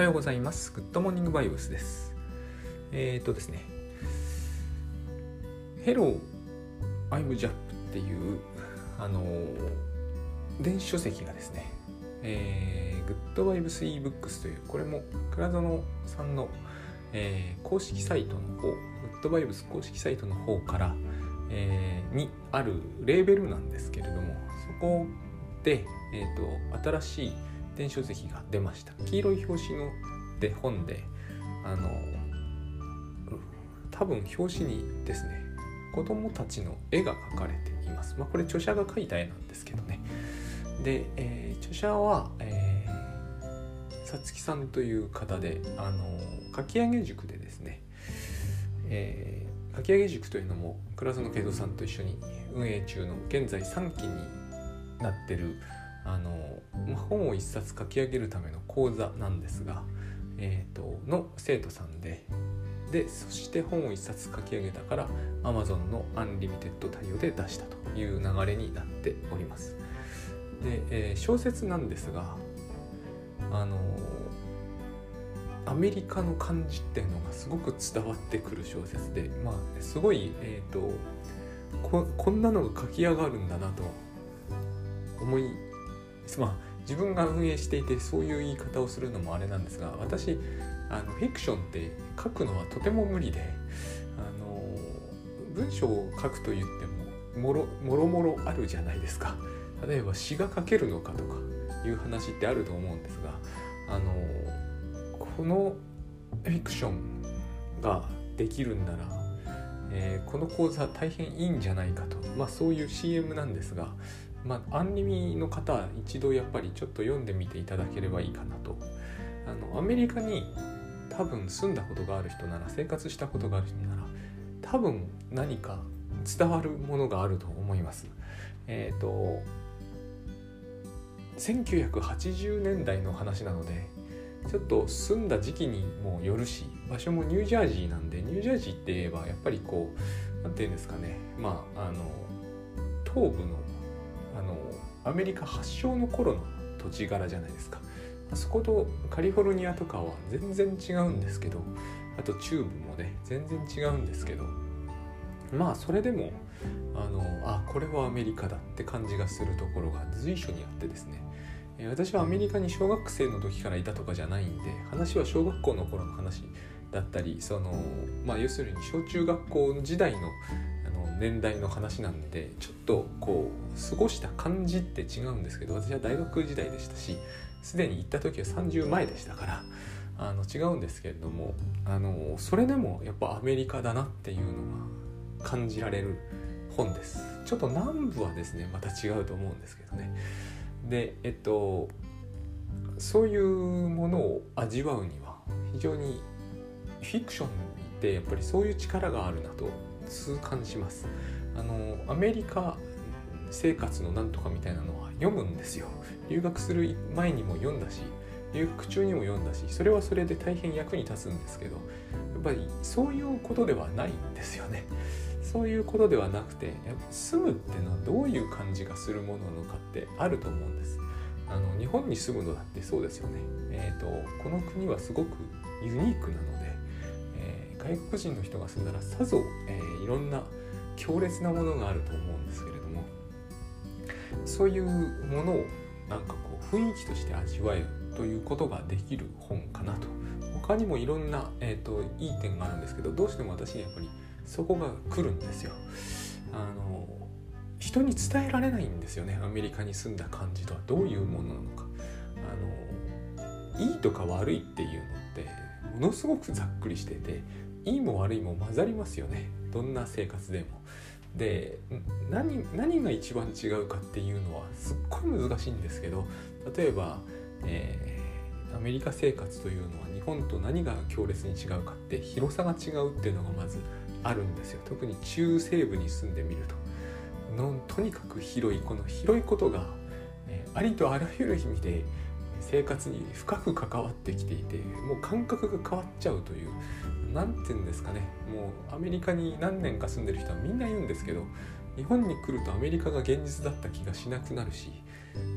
はようございます。グッドモーニングバイブスです。えっ、ー、とですね。Hello, I'm Jap っていう、あの電子書籍がですね、えー、グッドバイブス ebooks という、これも倉園さんの、えー、公式サイトの方、グッドバイブス公式サイトの方から、えー、にあるレーベルなんですけれども、そこで、えーと、新しい電子書籍が出ました黄色い表紙ので本であの多分表紙にですね子供たちの絵が描かれています。まあ、これ著者が描いた絵なんですけどね。で、えー、著者は、え、さつきさんという方で、あのかき上げ塾でですね、えー、かき上げ塾というのも倉園慶三さんと一緒に運営中の現在3期になってるあの本を一冊書き上げるための講座なんですが、えーと、の生徒さんででそして本を一冊書き上げたから Amazon のアンリミテッド対応で出したという流れになっております。で、えー、小説なんですがあのアメリカの感じっていうのがすごく伝わってくる小説でまあすごいえっ、ー、とここんなのが書き上がるんだなと思いまあ自分が運営していてそういう言い方をするのもあれなんですが私あのフィクションって書くのはとても無理であの文章を書くと言ってももろもろもろあるじゃないですか。例えば詩が書けるのかとかいう話ってあると思うんですがあのこのフィクションができるんなら、えー、この講座大変いいんじゃないかと。まあそういう CM なんですがまあ、アンリミの方一度やっぱりちょっと読んでみていただければいいかなと。あのアメリカに多分住んだことがある人なら生活したことがある人なら多分何か伝わるものがあると思います。えっ、ー、と1980年代の話なのでちょっと住んだ時期にもよるし場所もニュージャージーなんでニュージャージーって言えばやっぱりこう何て言うんですかね。まああの東部のアメリカ発祥の頃の土地柄じゃないですか。あそことカリフォルニアとかは全然違うんですけどあと中部もね全然違うんですけどまあそれでもあのあこれはアメリカだって感じがするところが随所にあってですね。私はアメリカに小学生の時からいたとかじゃないんで話は小学校の頃の話だったりそのまあ要するに小中学校時代の年代の話なんでちょっとこう過ごした感じって違うんですけど私は大学時代でしたしすでに行った時は30前でしたからあの違うんですけれどもあのそれでもやっぱアメリカだなっていうのが感じられる本です。ちょっと南部はですねまた違うと思うんですけどね。でえっとそういうものを味わうには非常にフィクションってやっぱりそういう力があるなと痛感します。あのアメリカ生活のなんとかみたいなのは読むんですよ。留学する前にも読んだし留学中にも読んだしそれはそれで大変役に立つんですけどやっぱりそういうことではないんですよね。そういうことではなくて住むってのはどういう感じがするものなのかってあると思うんです。あの日本に住むのだってそうですよね。えっ、ー、とこの国はすごくユニークなので外国人の人が住んだらさぞ、えー、いろんな強烈なものがあると思うんですけれどもそういうものをなんかこう雰囲気として味わえるということができる本かなと他にもいろんな、えーと、いい点があるんですけどどうしても私やっぱりそこが来るんですよ。あの人に伝えられないんですよねアメリカに住んだ感じとはどういうものなのか。あのいいとか悪いっていうのってものすごくざっくりしてていいも悪いも混ざりますよね。どんな生活でも。で何何が一番違うかっていうのはすっごい難しいんですけど例えば、えー、アメリカ生活というのは日本と何が強烈に違うかって広さが違うっていうのがまずあるんですよ。特に中西部に住んでみると。のとにかく広いこの広いことが、えー、ありとあらゆる意味で生活に深く関わってきていてもう感覚が変わっちゃうという何て言うんですかねもうアメリカに何年か住んでる人はみんな言うんですけど日本に来るとアメリカが現実だった気がしなくなるし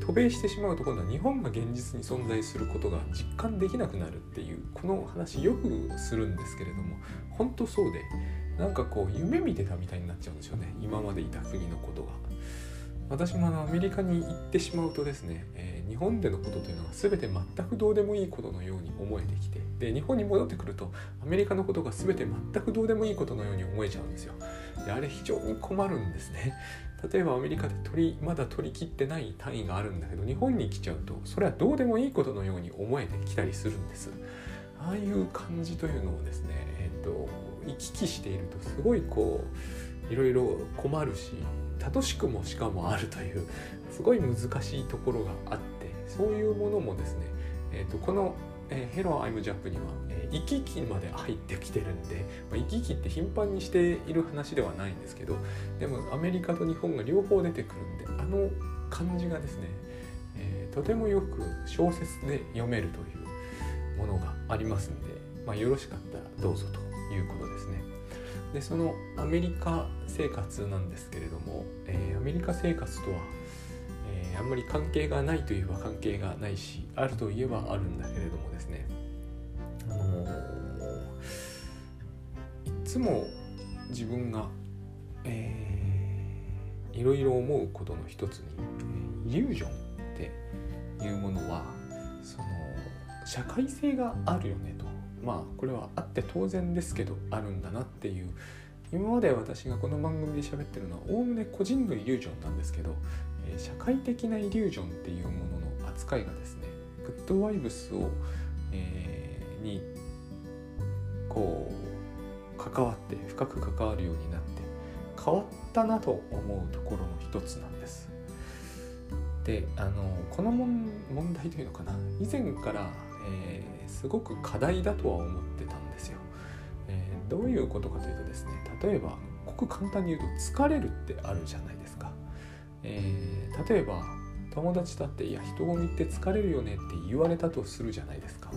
渡米してしまうと今度は日本が現実に存在することが実感できなくなるっていうこの話よくするんですけれども本当そうでなんかこう夢見てたみたいになっちゃうんですよね今までいた国のことが。私もあのアメリカに行ってしまうとですね、えー、日本でのことというのは全て全くどうでもいいことのように思えてきてで日本に戻ってくるとアメリカのことが全て全くどうでもいいことのように思えちゃうんですよ。であれ非常に困るんですね。例えばアメリカで取りまだ取り切ってない単位があるんだけど日本に来ちゃうとそれはどうでもいいことのように思えてきたりするんです。ああいう感じというのをですね、えーと、行き来しているとすごいこういろいろ困るし楽しくもしかもあるというすごい難しいところがあってそういうものもですね、えーと、このえー、ヘロアイムジャップには、え、行き来まで入ってきてるんで、まあ、行き来って頻繁にしている話ではないんですけどでもアメリカと日本が両方出てくるんであの感じがですね、えー、とてもよく小説で読めるというものがありますんで、まあ、よろしかったらどうぞということですね。でそのアメリカ生活なんですけれども、えー、アメリカ生活とはえあんまり関係がないといえば関係がないしあるといえばあるんだけれどもですね。あのいつも自分が、えー、いろいろ思うことの一つに、イリュージョンっていうものはその社会性があるよねと。まあこれはあって当然ですけどあるんだなっていう今まで私がこの番組で喋ってるのはおおむね個人のイリュージョンなんですけどえ社会的なイリュージョンっていうものの扱いがですねグッドワイブスを、えー、にこう関わって深く関わるようになって変わったなと思うところの一つなんです。であのこの問題というのかな以前から、えー、すごく課題だとは思ってたんですよ。えー、どういうことかというとですね例えばごく簡単に言うと疲れるってあるじゃないですか。えー、例えば友達だって「いや人混みって疲れるよね」って言われたとするじゃないですか。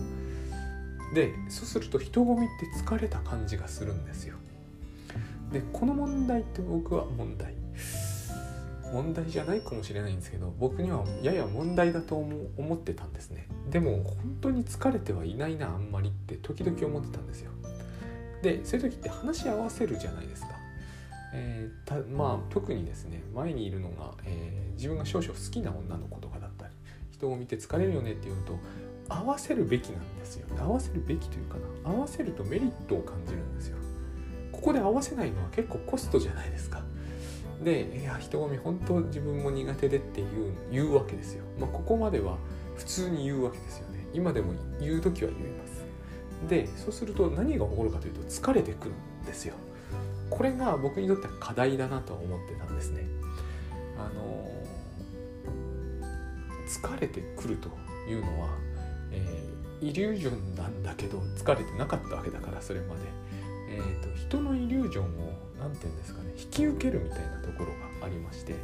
でそうすると人混みって疲れた感じがするんですよ。でこの問題って僕は問題問題じゃないかもしれないんですけど僕にはやや問題だと思ってたんですね。でも本当に疲れてはいないなあんまりって時々思ってたんですよ。でそういう時って話し合わせるじゃないですか。えー、たまあ特にですね前にいるのが、えー、自分が少々好きな女の子とかだったり人を見て疲れるよねっていうと合わせるべきなんですよ。合わせるべきというかな合わせるとメリットを感じるんですよ。ここで合わせないのは結構コストじゃないですか。でいや人混み本当自分も苦手でっていう言うわけですよ、まあ、ここまでは普通に言うわけですよね。今でも言う時は言えます。でそうすると何が起こるかというと疲れてくるんですよ。これが僕にとっては課題だなと思ってたんですね。あの疲れてくるというのは、えー、イリュージョンなんだけど疲れてなかったわけだからそれまで、えーと、人のイリュージョンを何て言うんですかね引き受けるみたいなところがありまして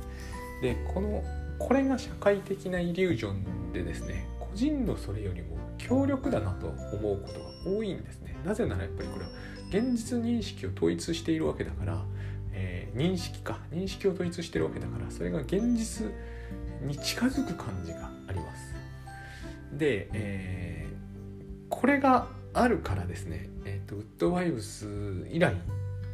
でこのこれが社会的なイリュージョンでですね個人のそれよりも強力だなと思うことが多いんですね。なぜならやっぱりこれは現実認識を統一しているわけだから、えー、認識か認識を統一しているわけだからそれが現実に近づく感じがあります。で、えー、これがあるからですね、えーと、ウッドワイブス以来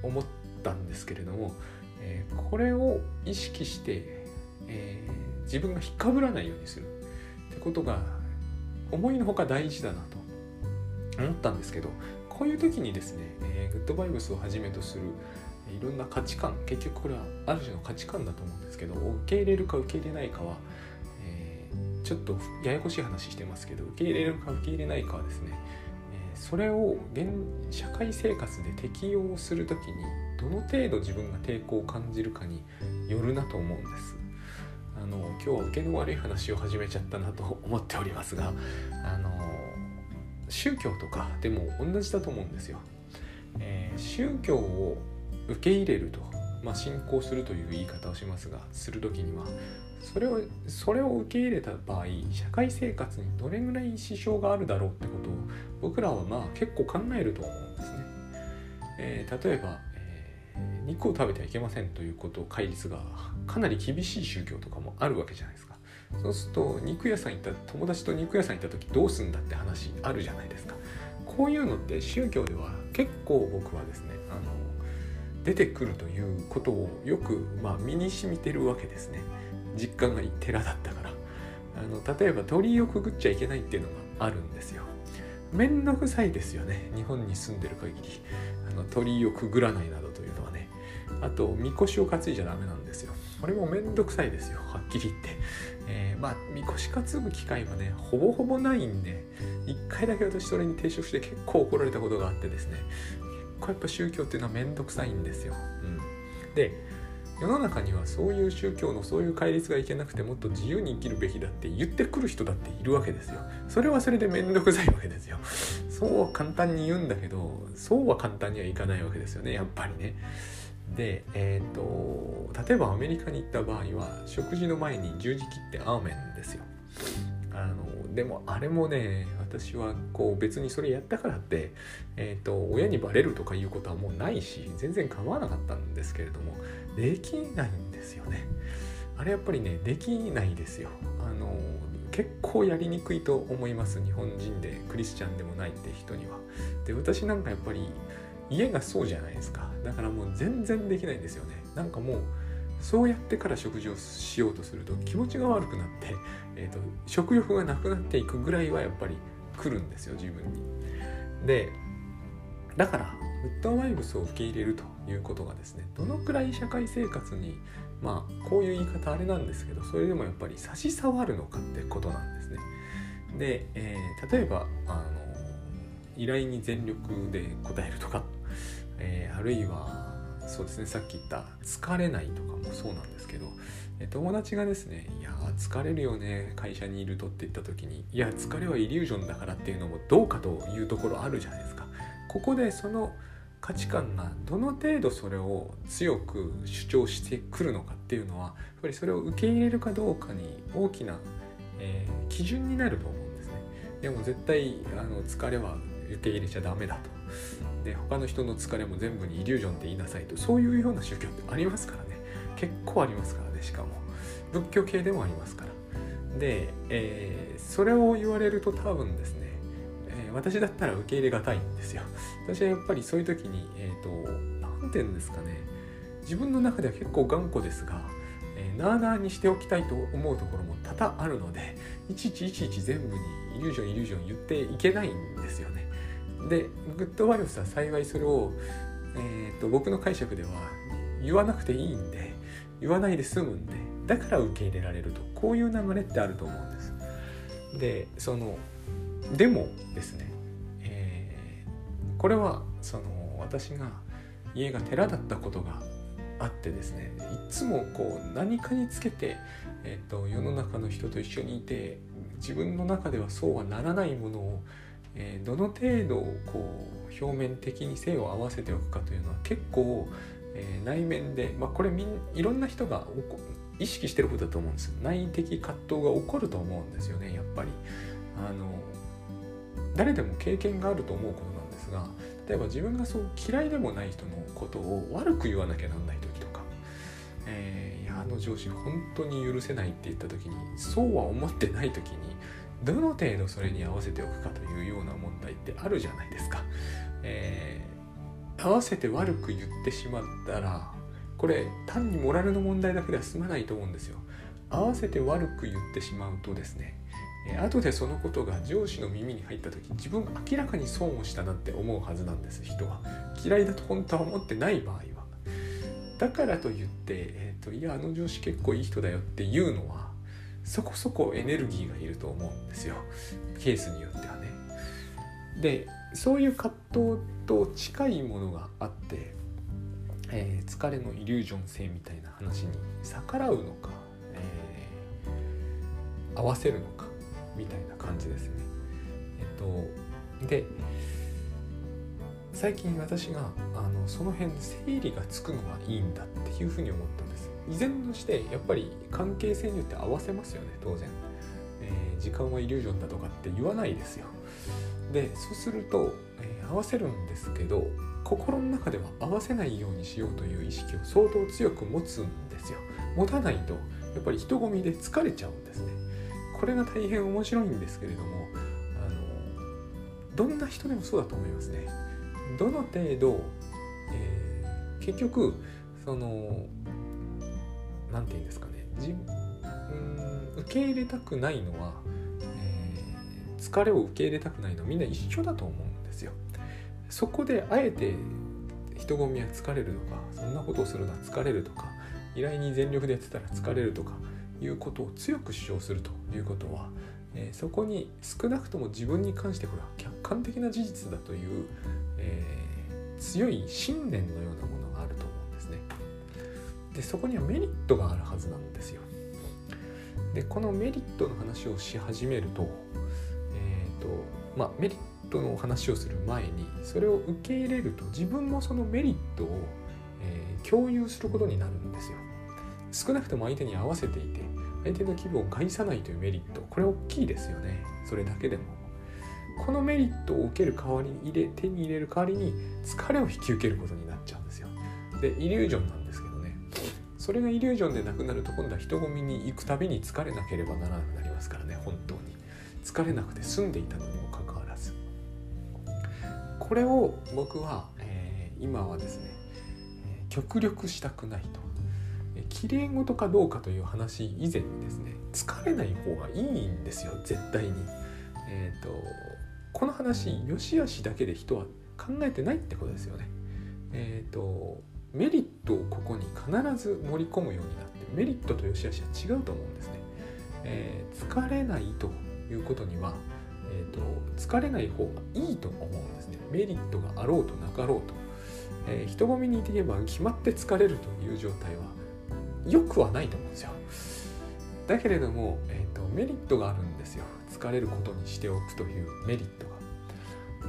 思ったんですけれども、えー、これを意識して、えー、自分が引っかぶらないようにする。ってことが思いのほか大事だなと思ったんですけどこういう時にですね、えー、グッドバイブスをはじめとするいろんな価値観結局これはある種の価値観だと思うんですけど受け入れるか受け入れないかは、えー、ちょっとややこしい話してますけど受け入れるか受け入れないかはですね、それを現社会生活で適用する時にどの程度自分が抵抗を感じるかによるなと思うんです。あの今日は受けの悪い話を始めちゃったなと思っておりますがあの宗教とかでも同じだと思うんですよ。えー、宗教を受け入れると、まあ、信仰するという言い方をしますがする時にはそれをそれを受け入れた場合社会生活にどれぐらい支障があるだろうってことを僕らはまあ結構考えると思うんですね。えー、例えば、えー、肉を食べてはいけませんということを戒律がかなり厳しい宗教とかもあるわけじゃないですか。そうすると肉屋さん行った友達と肉屋さん行った時どうすんだって話あるじゃないですかこういうのって宗教では結構僕はですねあの出てくるということをよく、まあ、身に染みてるわけですね実家が寺だったから。あの例えば鳥居をくぐっちゃいけないっていうのがあるんですよ。めんどくさいですよね。日本に住んでる限り。あの鳥居をくぐらないなどというのはね。あとみこしを担いじゃダメなんですよ。これもめんどくさいですよ。はっきり言って、えー、まあみこし担ぐ機会はねほぼほぼないんで一回だけ私それに抵触して結構怒られたことがあってですね。結構やっぱ宗教っていうのはめんどくさいんですよ、うん、で世の中にはそういう宗教のそういう戒律がいけなくてもっと自由に生きるべきだって言ってくる人だっているわけですよ。それはそれでめんどくさいわけですよ。そうは簡単に言うんだけどそうは簡単にはいかないわけですよね。やっぱりね。で、えーと、例えばアメリカに行った場合は食事の前に十字切ってアーメンですよ。あのでもあれもね私はこう別にそれやったからって、えーと、親にバレるとかいうことはもうないし全然構わなかったんですけれどもできないんですよね。あれやっぱりねできないですよ。あの結構やりにくいと思います。日本人でクリスチャンでもないって人には。で私なんかやっぱり家がそうじゃないですか。だからもう全然できないんですよね。なんかもうそうやってから食事をしようとすると気持ちが悪くなって、えーと、食欲がなくなっていくぐらいはやっぱり来るんですよ自分に。でだからウッドワイブスを受け入れるということがですねどのくらい社会生活にまあこういう言い方あれなんですけどそれでもやっぱり差し障るのかってことなんですね。で、えー、例えばあの依頼に全力で答えるとかえー、あるいはそうですねさっき言った疲れないとかもそうなんですけど、友達がですね「いや疲れるよね会社にいると」って言った時に「いや疲れはイリュージョンだから」っていうのもどうかというところあるじゃないですか。ここでその価値観がどの程度それを強く主張してくるのかっていうのはやっぱりそれを受け入れるかどうかに大きな、えー、基準になると思うんですね。でも絶対あの疲れは受け入れちゃダメだと。で他の人の疲れも全部にイリュージョンって言いなさいとそういうような宗教ってありますからね結構ありますからねしかも仏教系でもありますからで、えー、それを言われると多分ですね、えー、私だったら受け入れがたいんですよ。私はやっぱりそういう時にえ、ー、と何て言うんですかね。自分の中では結構頑固ですがえなあなあにしておきたいと思うところも多々あるのでいちいちいちいち全部にイリュージョンイリュージョン言っていけないんですよね。でグッドバイオスは幸いそれを、えーと、僕の解釈では言わなくていいんで言わないで済むんでだから受け入れられると。こういう流れってあると思うんです。でそのでもですね、えー、これはその私が家が寺だったことがあってですねいつもこう何かにつけて、えーと世の中の人と一緒にいて自分の中ではそうはならないものをえー、どの程度こう表面的に性を合わせておくかというのは結構、えー、内面で、まあ、これみんいろんな人が意識してることだと思うんです内的葛藤が起こると思うんですよねやっぱり。あの誰でも経験があると思うことなんですが例えば自分がそう嫌いでもない人のことを悪く言わなきゃなんない時とか、えー、いやあの上司本当に許せないって言った時にそうは思ってない時にどの程度それに合わせておくかというような問題ってあるじゃないですか。えー、合わせて悪く言ってしまったらこれ単にモラルの問題だけでは済まないと思うんですよ。合わせて悪く言ってしまうとですねえ後でそのことが上司の耳に入った時自分明らかに損をしたなって思うはずなんです。人は。嫌いだと本当は思ってない場合は。だからといって、えーといやあの上司結構いい人だよっていうのはそこそこエネルギーがいると思うんですよ。ケースによってはね。でそういう葛藤と近いものがあって、えー、疲れのイリュージョン性みたいな話に逆らうのか、えー、合わせるのかみたいな感じですね。えっとで最近私があのその辺整理がつくのはいいんだっていうふうに思ったんです。依然としてやっぱり関係性によって合わせますよね当然、えー、時間はイリュージョンだとかって言わないですよ。でそうすると、えー、合わせるんですけど心の中では合わせないようにしようという意識を相当強く持つんですよ。持たないとやっぱり人混みで疲れちゃうんですね。これが大変面白いんですけれどもあのどんな人でもそうだと思いますね。どの程度、えー、結局その何て言うんですかねじうん受け入れたくないのは、えー、疲れを受け入れたくないのはみんな一緒だと思うんですよ。そこであえて人混みは疲れるとかそんなことをするのは疲れるとか依頼に全力でやってたら疲れるとかいうことを強く主張するということは、えー、そこに少なくとも自分に関してこれは客観的な事実だという、えー、強い信念のようなものがあると思うんですね。でそこにはメリットがあるはずなんですよ。でこのメリットの話をし始めると,、えーとまあ、メリットの話をする前にそれを受け入れると自分もそのメリットを、えー、共有することになるんですよ。少なくとも相手に合わせていて相手の気分を害さないというメリットこれ大きいですよね。それだけでも。このメリットを受ける代わりに入れ手に入れる代わりに疲れを引き受けることになっちゃうんですよ。でイリュージョンなんですけどね。それがイリュージョンでなくなると今度は人混みに行くたびに疲れなければならなくなりますからね。本当に。疲れなくて済んでいたのにもかかわらず。これを僕は、えー、今はですね極力したくないと。きれい事かどうかという話以前にですね疲れない方がいいんですよ絶対に。えーと、この話よしあしだけで人は考えてないってことですよね。えーと、メリットをここに必ず盛り込むようになってメリットとよしあしは違うと思うんですね。えー、疲れないということには、えーと、疲れない方がいいと思うんですね。メリットがあろうとなかろうと。えー、人混みにいて言えば決まって疲れるという状態は良くはないと思うんですよ。だけれども、えーと、メリットがあるんですよ。疲れることにしておくというメリットが。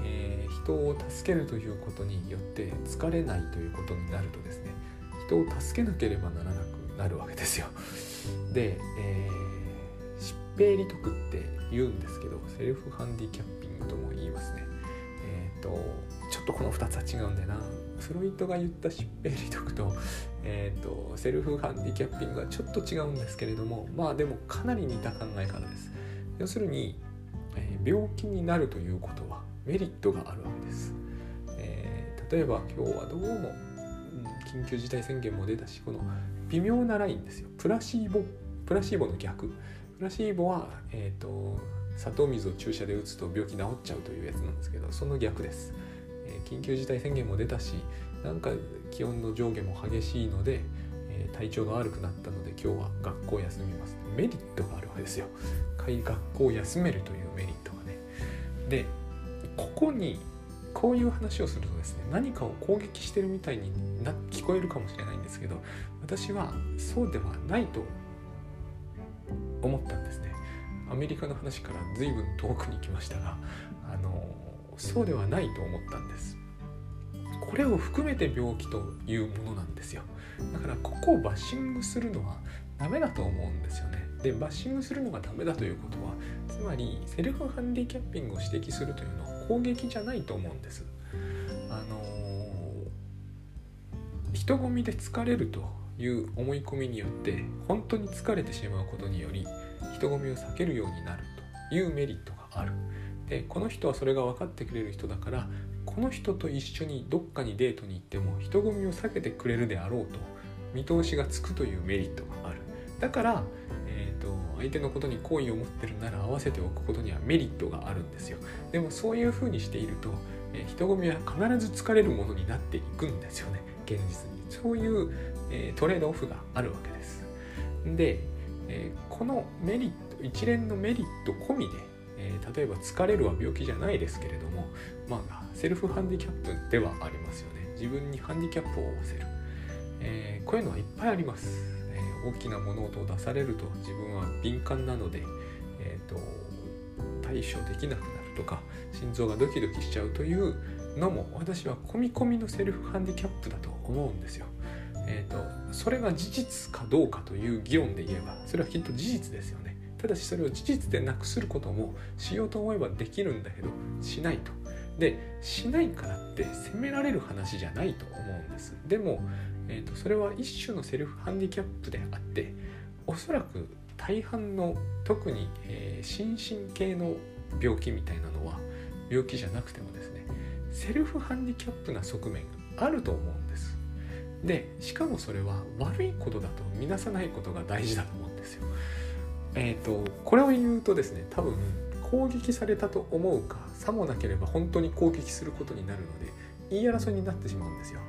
えー、人を助けるということによって疲れないということになるとですね人を助けなければならなくなるわけですよ。で、えー、疾病利得って言うんですけどセルフハンディキャッピングとも言いますね。えっ、ー、とちょっとこの2つは違うんだよな。フロイトが言った疾病利得と,、えーと、セルフハンディキャッピングはちょっと違うんですけれどもまあでもかなり似た考え方です。要するに、えー、病気になるということはメリットがあるわけです、えー、例えば今日はどうも、うん、緊急事態宣言も出たしこの微妙なラインですよ。プラシーボプラシーボの逆。プラシーボは、えーと砂糖水を注射で打つと病気治っちゃうというやつなんですけどその逆です。緊急事態宣言も出たしなんか気温の上下も激しいので、えー、体調が悪くなったので今日は学校休みます。メリットがあるわけですよ。学校休めるというメリットがね。でここにこういう話をするとですね何かを攻撃してるみたいにな聞こえるかもしれないんですけど私はそうではないと思ったんですね。アメリカの話から随分遠くに来ましたがあのそうではないと思ったんです。これを含めて病気というものなんですよ。だからここをバッシングするのはダメだと思うんですよね。でバッシングするのがダメだということはつまりセルフハンディキャッピングを指摘するというのは攻撃じゃないと思うんです。あのー、人混みで疲れるという思い込みによって本当に疲れてしまうことにより人混みを避けるようになるというメリットがある。でこの人はそれが分かってくれる人だからこの人と一緒にどっかにデートに行っても人混みを避けてくれるであろうと見通しがつくというメリットがある。だから、えーと、相手のことに好意を持ってるなら合わせておくことにはメリットがあるんですよ。でもそういうふうにしていると、えー、人混みは必ず疲れるものになっていくんですよね。現実に。そういう、えー、トレードオフがあるわけです。で、えー、このメリット一連のメリット込みでえー、例えば疲れるは病気じゃないですけれども、まあ、セルフハンディキャップではありますよね自分にハンディキャップを負わせる、えー、こういうのはいっぱいあります、えー、大きな物音を出されると自分は敏感なので、えーと、対処できなくなるとか心臓がドキドキしちゃうというのも私は込み込みのセルフハンディキャップだと思うんですよ。えーとそれが事実かどうかという議論で言えばそれはきっと事実ですよね。ただしそれを事実でなくすることもしようと思えばできるんだけどしないと。でしないからって責められる話じゃないと思うんです。でも、えーと、それは一種のセルフハンディキャップであっておそらく大半の特に、えー、心身系の病気みたいなのは病気じゃなくてもですねセルフハンディキャップな側面があると思うんですでしかもそれは悪いことだと見なさないことが大事だとえっ、ー、とこれを言うとですね多分攻撃されたと思うかさもなければ本当に攻撃することになるので言い争いになってしまうんですよ。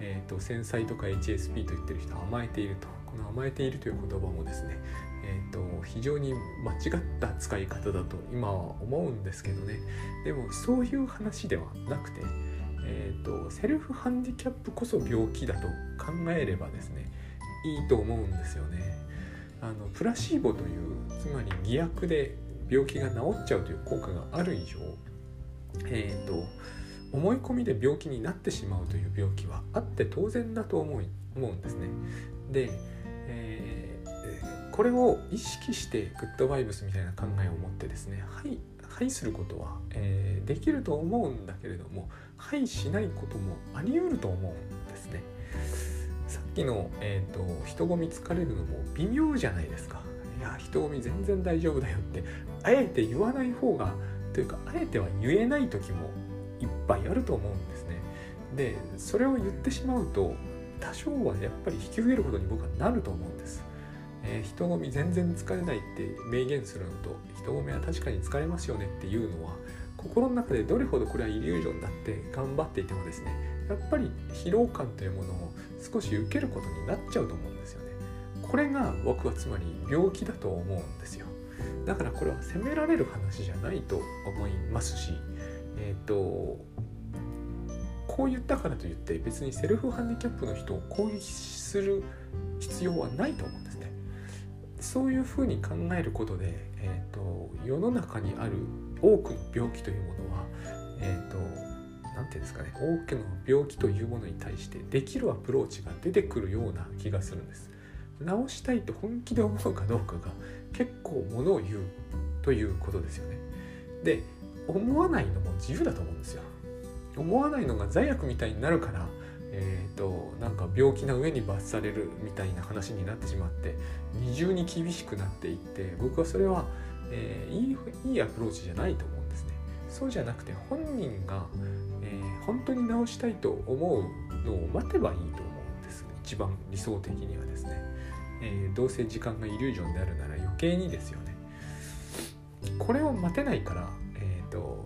えーと、繊細とか HSP と言ってる人甘えているとこの甘えているという言葉もですね、えーと、非常に間違った使い方だと今は思うんですけどねでもそういう話ではなくて、えーとセルフハンディキャップこそ病気だと考えればですねいいと思うんですよね。あのプラシーボというつまり偽薬で病気が治っちゃうという効果がある以上えっ、ー、と思い込みで病気になってしまうという病気はあって当然だと思い思うんですね。で、えー、これを意識してグッドバイブスみたいな考えを持ってですねはいはいすることは、えー、できると思うんだけれどもはいしないこともあり得ると思うんですね。きの、えー、と人混み疲れるのも微妙じゃないですか。いや人混み全然大丈夫だよってあえて言わない方がというかあえては言えない時もいっぱいあると思うんですね。でそれを言ってしまうと多少はやっぱり引き受けることに僕はなると思うんです。えー、人混み全然疲れないって明言するのと人混みは確かに疲れますよねっていうのは心の中でどれほどこれはイリュージョンだって頑張っていてもですねやっぱり疲労感というものを少し受けることになっちゃうと思うんですよね。これが僕はつまり病気だと思うんですよ。だからこれは責められる話じゃないと思いますしえっ、ー、とこう言ったからといって別にセルフハンディキャップの人を攻撃する必要はないと思うんですね。そういうふうに考えることで、えーと、世の中にある多くの病気というものは、えーと、何て言うんですかね多くの病気というものに対してできるアプローチが出てくるような気がするんです。治したいと本気で思うかどうかが結構ものを言うということですよね。で思わないのも自由だと思うんですよ。思わないのが罪悪みたいになるから、えーと、なんか病気な上に罰されるみたいな話になってしまって二重に厳しくなっていって僕はそれは、えー、いいいいアプローチじゃないと思うんですね。そうじゃなくて本人が、本当に治したいと思うのを待てばいいと思うんです一番理想的にはですね。えー、どうせ時間がイリュージョンであるなら余計にですよね。これを待てないからと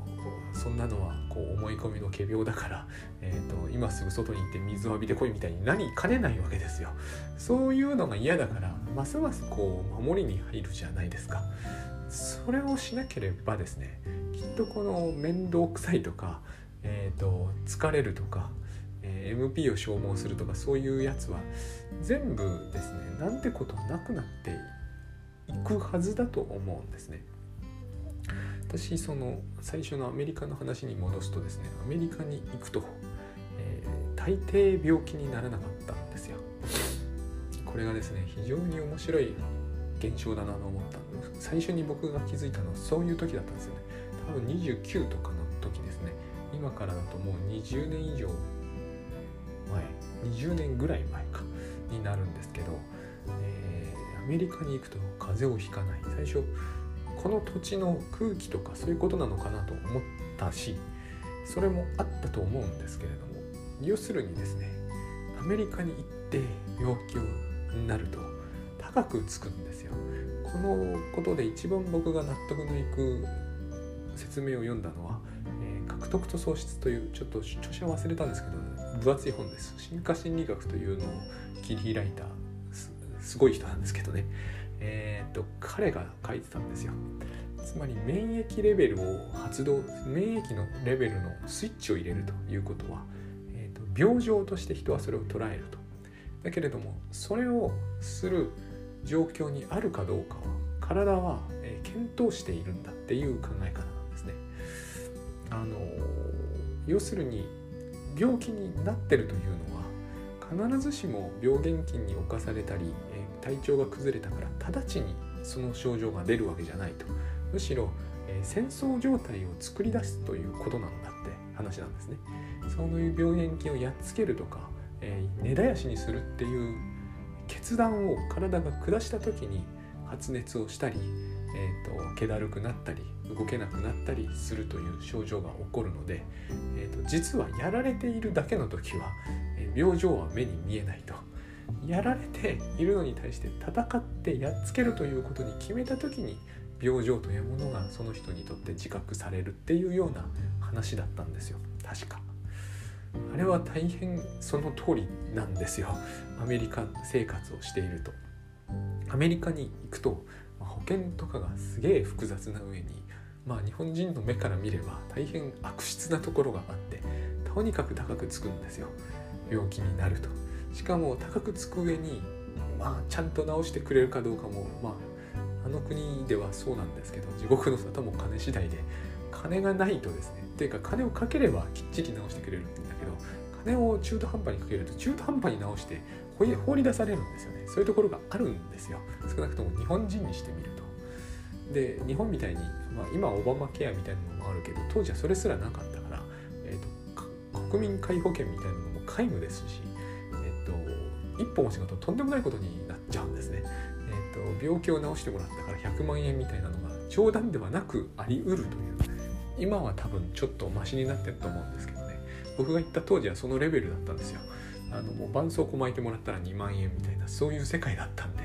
そんなのはこう思い込みの仮病だから、えーと、今すぐ外に行って水を浴びてこいみたいになりかねないわけですよ。そういうのが嫌だからますますこう守りに入るじゃないですか。それをしなければですねきっとこの面倒くさいとか、えーと、疲れるとか、えー、MP を消耗するとかそういうやつは全部ですねなんてことなくなっていくはずだと思うんですね。私その最初のアメリカの話に戻すとですねアメリカに行くと、えー、大抵病気にならなかったんですよ。これがですね非常に面白い現象だなと思った。最初に僕が気づいたのはそういう時だったんですよね。多分29とか今からだともう20年以上前20年ぐらい前かになるんですけど、えー、アメリカに行くと風邪をひかない最初この土地の空気とかそういうことなのかなと思ったしそれもあったと思うんですけれども要するにですねアメリカに行って病気になると高くつくんですよ。このことで一番僕が納得のいく説明を読んだのは「えー、獲得と喪失」というちょっと著者忘れたんですけど分厚い本です。進化心理学というのを切り開いたすごい人なんですけどね。えーと、彼が書いてたんですよ。つまり免疫レベルを発動免疫のレベルのスイッチを入れるということは、えーと、病状として人はそれを捉えると。だけれどもそれをする状況にあるかどうかは体は、えー、検討しているんだっていう考え方。あの要するに病気になってるというのは必ずしも病原菌に侵されたり、体調が崩れたから直ちにその症状が出るわけじゃないと。むしろ、え、戦争状態を作り出すということなんだって話なんですね。そういう病原菌をやっつけるとか、え、根絶やしにするっていう決断を体が下した時に発熱をしたり、えーと、気だるくなったり動けなくなったりするという症状が起こるので、えーと、実はやられているだけの時は、えー、病状は目に見えないと。やられているのに対して戦ってやっつけるということに決めた時に病状というものがその人にとって自覚されるっていうような話だったんですよ確か。あれは大変その通りなんですよアメリカ生活をしているとアメリカに行くと、まあ、保険とかがすげえ複雑な上にまあ日本人の目から見れば大変悪質なところがあってとにかく高くつくんですよ。病気になるとしかも高くつく上にまあちゃんと治してくれるかどうかもまああの国ではそうなんですけど地獄の沙汰も金次第で金がないとですねっていうか金をかければきっちり直してくれるんだけど金を中途半端にかけると中途半端に直して放り出されるんですよね。そういうところがあるんですよ。少なくとも日本人にしてみると。で日本みたいに、まあ、今オバマケアみたいなのもあるけど当時はそれすらなかったから、えーと、国民皆保険みたいなのも皆無ですし、えーと、一歩間違うととんでもないことになっちゃうんですね、えーと病気を治してもらったから100万円みたいなのが冗談ではなくありうるという。今は多分ちょっとマシになってると思うんですけど。僕が行った当時はそのレベルだったんですよ。あのもう絆創膏巻いてもらったら2万円みたいなそういう世界だったんで。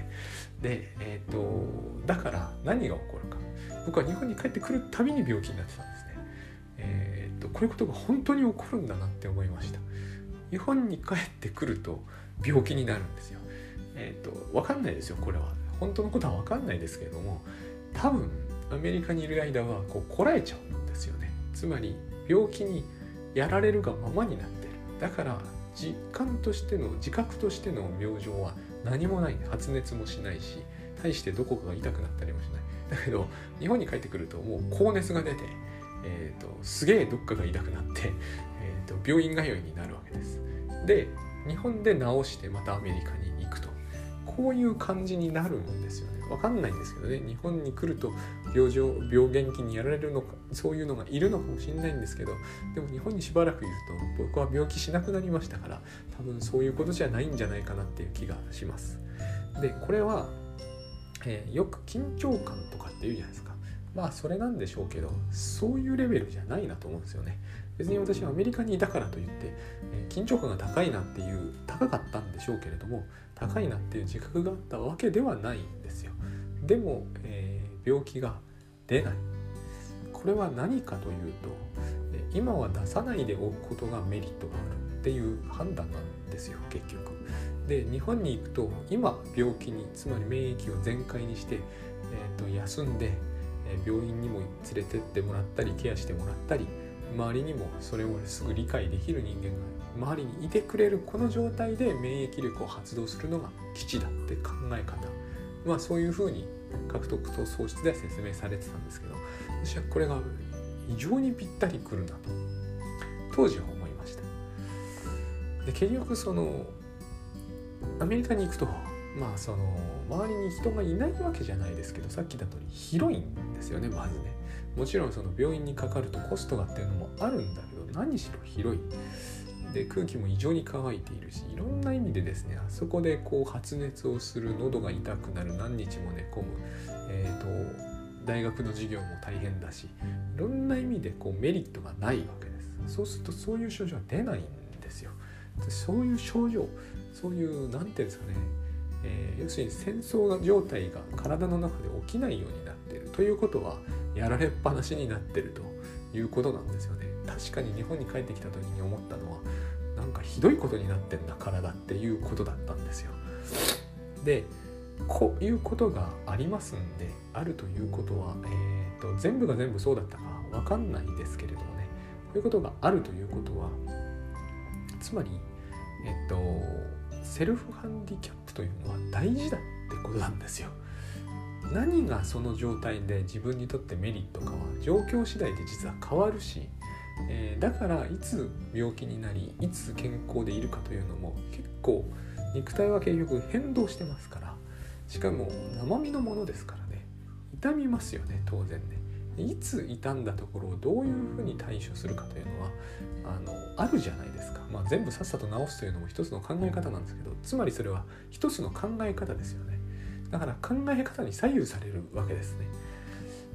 でえっ、ー、とだから何が起こるか。僕は日本に帰ってくるたびに病気になってたんですね。えっ、ー、とこういうことが本当に起こるんだなって思いました。日本に帰ってくると病気になるんですよ。えっ、ー、と分かんないですよこれは。本当のことは分かんないですけれども多分アメリカにいる間はこうこらえちゃうんですよね。つまり病気にやられるがままになってる。だから実感としての自覚としての病状は何もない。発熱もしないし対してどこかが痛くなったりもしない。だけど日本に帰ってくるともう高熱が出て、えーと、すげえどっかが痛くなって、えーと病院通いになるわけです。で日本で治してまたアメリカに行くと。こういう感じになるんですよね。分かんないんですけどね。日本に来ると病状病原菌にやられるのかそういうのがいるのかもしれないんですけどでも日本にしばらくいると僕は病気しなくなりましたから多分そういうことじゃないんじゃないかなっていう気がします。でこれは、えー、よく緊張感とかって言うじゃないですか。まあそれなんでしょうけどそういうレベルじゃないなと思うんですよね。別に私はアメリカにいたからといって、え、緊張感が高いなっていう高かったんでしょうけれども高いなっていう自覚があったわけではないんですよ。でも、え、病気が出ないこれは何かというと今は出さないでおくことがメリットがあるっていう判断なんですよ結局。で日本に行くと今病気につまり免疫を全開にして、えー、と休んで病院にも連れてってもらったりケアしてもらったり周りにもそれをすぐ理解できる人間が周りにいてくれるこの状態で免疫力を発動するのが基地だって考え方まあそういうふうに獲得と喪失では説明されてたんですけど私はこれが非常にぴったりくるなと当時は思いました。で結局そのアメリカに行くとまあその周りに人がいないわけじゃないですけどさっきだと広いんですよねまずね。もちろんその病院にかかるとコストがっていうのもあるんだけど何しろ広い。で空気も異常に乾いているしいろんな意味でですねあそこでこう発熱をする喉が痛くなる何日も寝込む、えーと、大学の授業も大変だしいろんな意味でこうメリットがないわけです。そうするとそういう症状は出ないんですよ。そういう症状そういう何て言うんですかね、えー、要するに戦争状態が体の中で起きないようになっているということはやられっぱなしになってるということなんですよね。確かに日本に帰ってきた時に思ったのはなんかひどいことになってんな体っていうことだったんですよ。でこういうことがありますんであるということは、えーと、全部が全部そうだったか分かんないですけれどもねこういうことがあるということはつまりえっとセルフハンディキャップというのは大事だってことなんですよ。何がその状態で自分にとってメリットかは状況次第で実は変わるしえー、だからいつ病気になりいつ健康でいるかというのも結構肉体は結局変動してますからしかも生身のものですからね。痛みますよね当然ね。いつ傷んだところをどういうふうに対処するかというのはあのあるじゃないですか、まあ、全部さっさと治すというのも一つの考え方なんですけどつまりそれは一つの考え方ですよね。だから考え方に左右されるわけですね。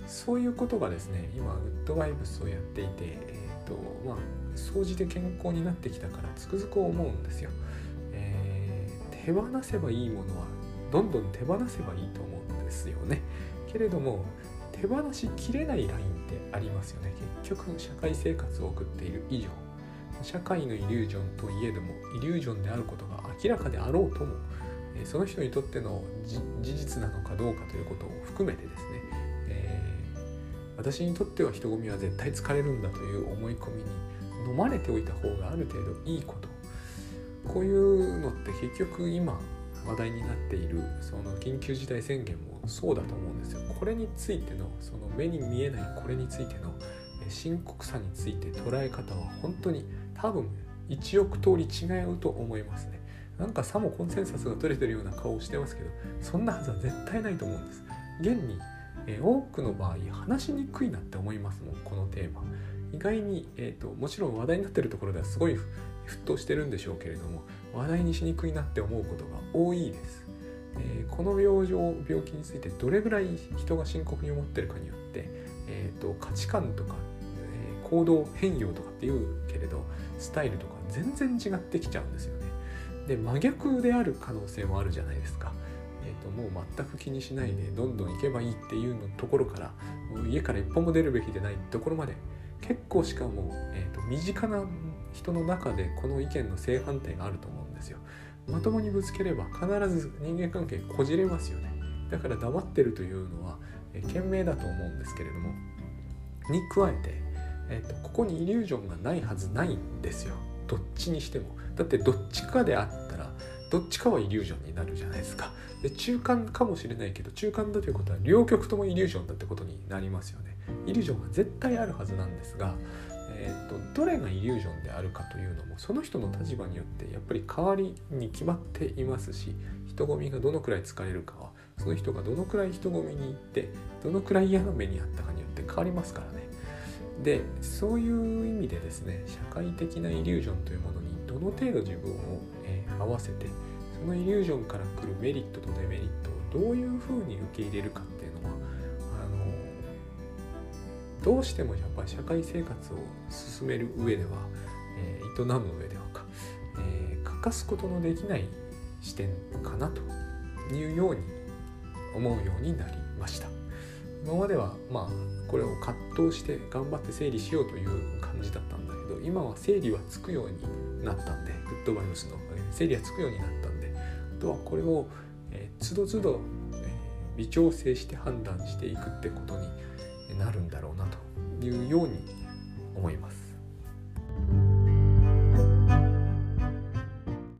そういうことがですね今グッドバイブスをやっていて、とまあ総じて健康になってきたからつくづく思うんですよ、えー、手放せばいいものはどんどん手放せばいいと思うんですよね。けれども手放しきれないラインってありますよね。結局社会生活を送っている以上。社会のイリュージョンといえどもイリュージョンであることが明らかであろうともその人にとっての事実なのかどうかということを含めてですね、私にとっては人混みは絶対疲れるんだという思い込みに飲まれておいた方がある程度いいことこういうのって結局今話題になっているその緊急事態宣言もそうだと思うんですよ。これについてのその目に見えないこれについての深刻さについて捉え方は本当に多分1億通り違うと思いますね。なんかさもコンセンサスが取れてるような顔をしてますけどそんなはずは絶対ないと思うんです。現に、え多くの場合話しにくいなって思いますもんこのテーマ。意外に、えーと、もちろん話題になってるところではすごい沸騰してるんでしょうけれども話題にしにくいなって思うことが多いです。えー、この病状病気についてどれぐらい人が深刻に思ってるかによって、えーと、価値観とか、えー、行動変容とかっていうけれどスタイルとか全然違ってきちゃうんですよね。で真逆である可能性もあるじゃないですか。もう全く気にしないでどんどん行けばいいっていうのところからもう家から一歩も出るべきでないところまで結構しかも、えーと身近な人の中でこの意見の正反対があると思うんですよ。まともにぶつければ必ず人間関係こじれますよね。だから黙ってるというのは、え賢明だと思うんですけれどもに加えて、えーと、ここにイリュージョンがないはずないんですよ。どっちにしても。だってどっちかであったらどっちかはイリュージョンになるじゃないですかで中間かもしれないけど中間だということは両極ともイリュージョンだってことになりますよねイリュージョンが絶対あるはずなんですがえーと、どれがイリュージョンであるかというのもその人の立場によってやっぱり変わりに決まっていますし人混みがどのくらい疲れるかはその人がどのくらい人混みに行ってどのくらい嫌な目にあったかによって変わりますからね。でそういう意味でですね社会的なイリュージョンというものにどの程度自分を、えー、合わせてそのイリュージョンから来るメリットとデメリットをどういうふうに受け入れるかっていうのはあのどうしてもやっぱり社会生活を進める上では、えー、営む上ではか、えー、欠かすことのできない視点かなというように思うようになりました。今まではまあこれを葛藤して頑張って整理しようという感じだったんだけど今は整理はつくようになったんでグッドバイブスの整理がつくようになったんであとはこれを、えー、都度都度、え、微調整して判断していくってことになるんだろうなというように思います。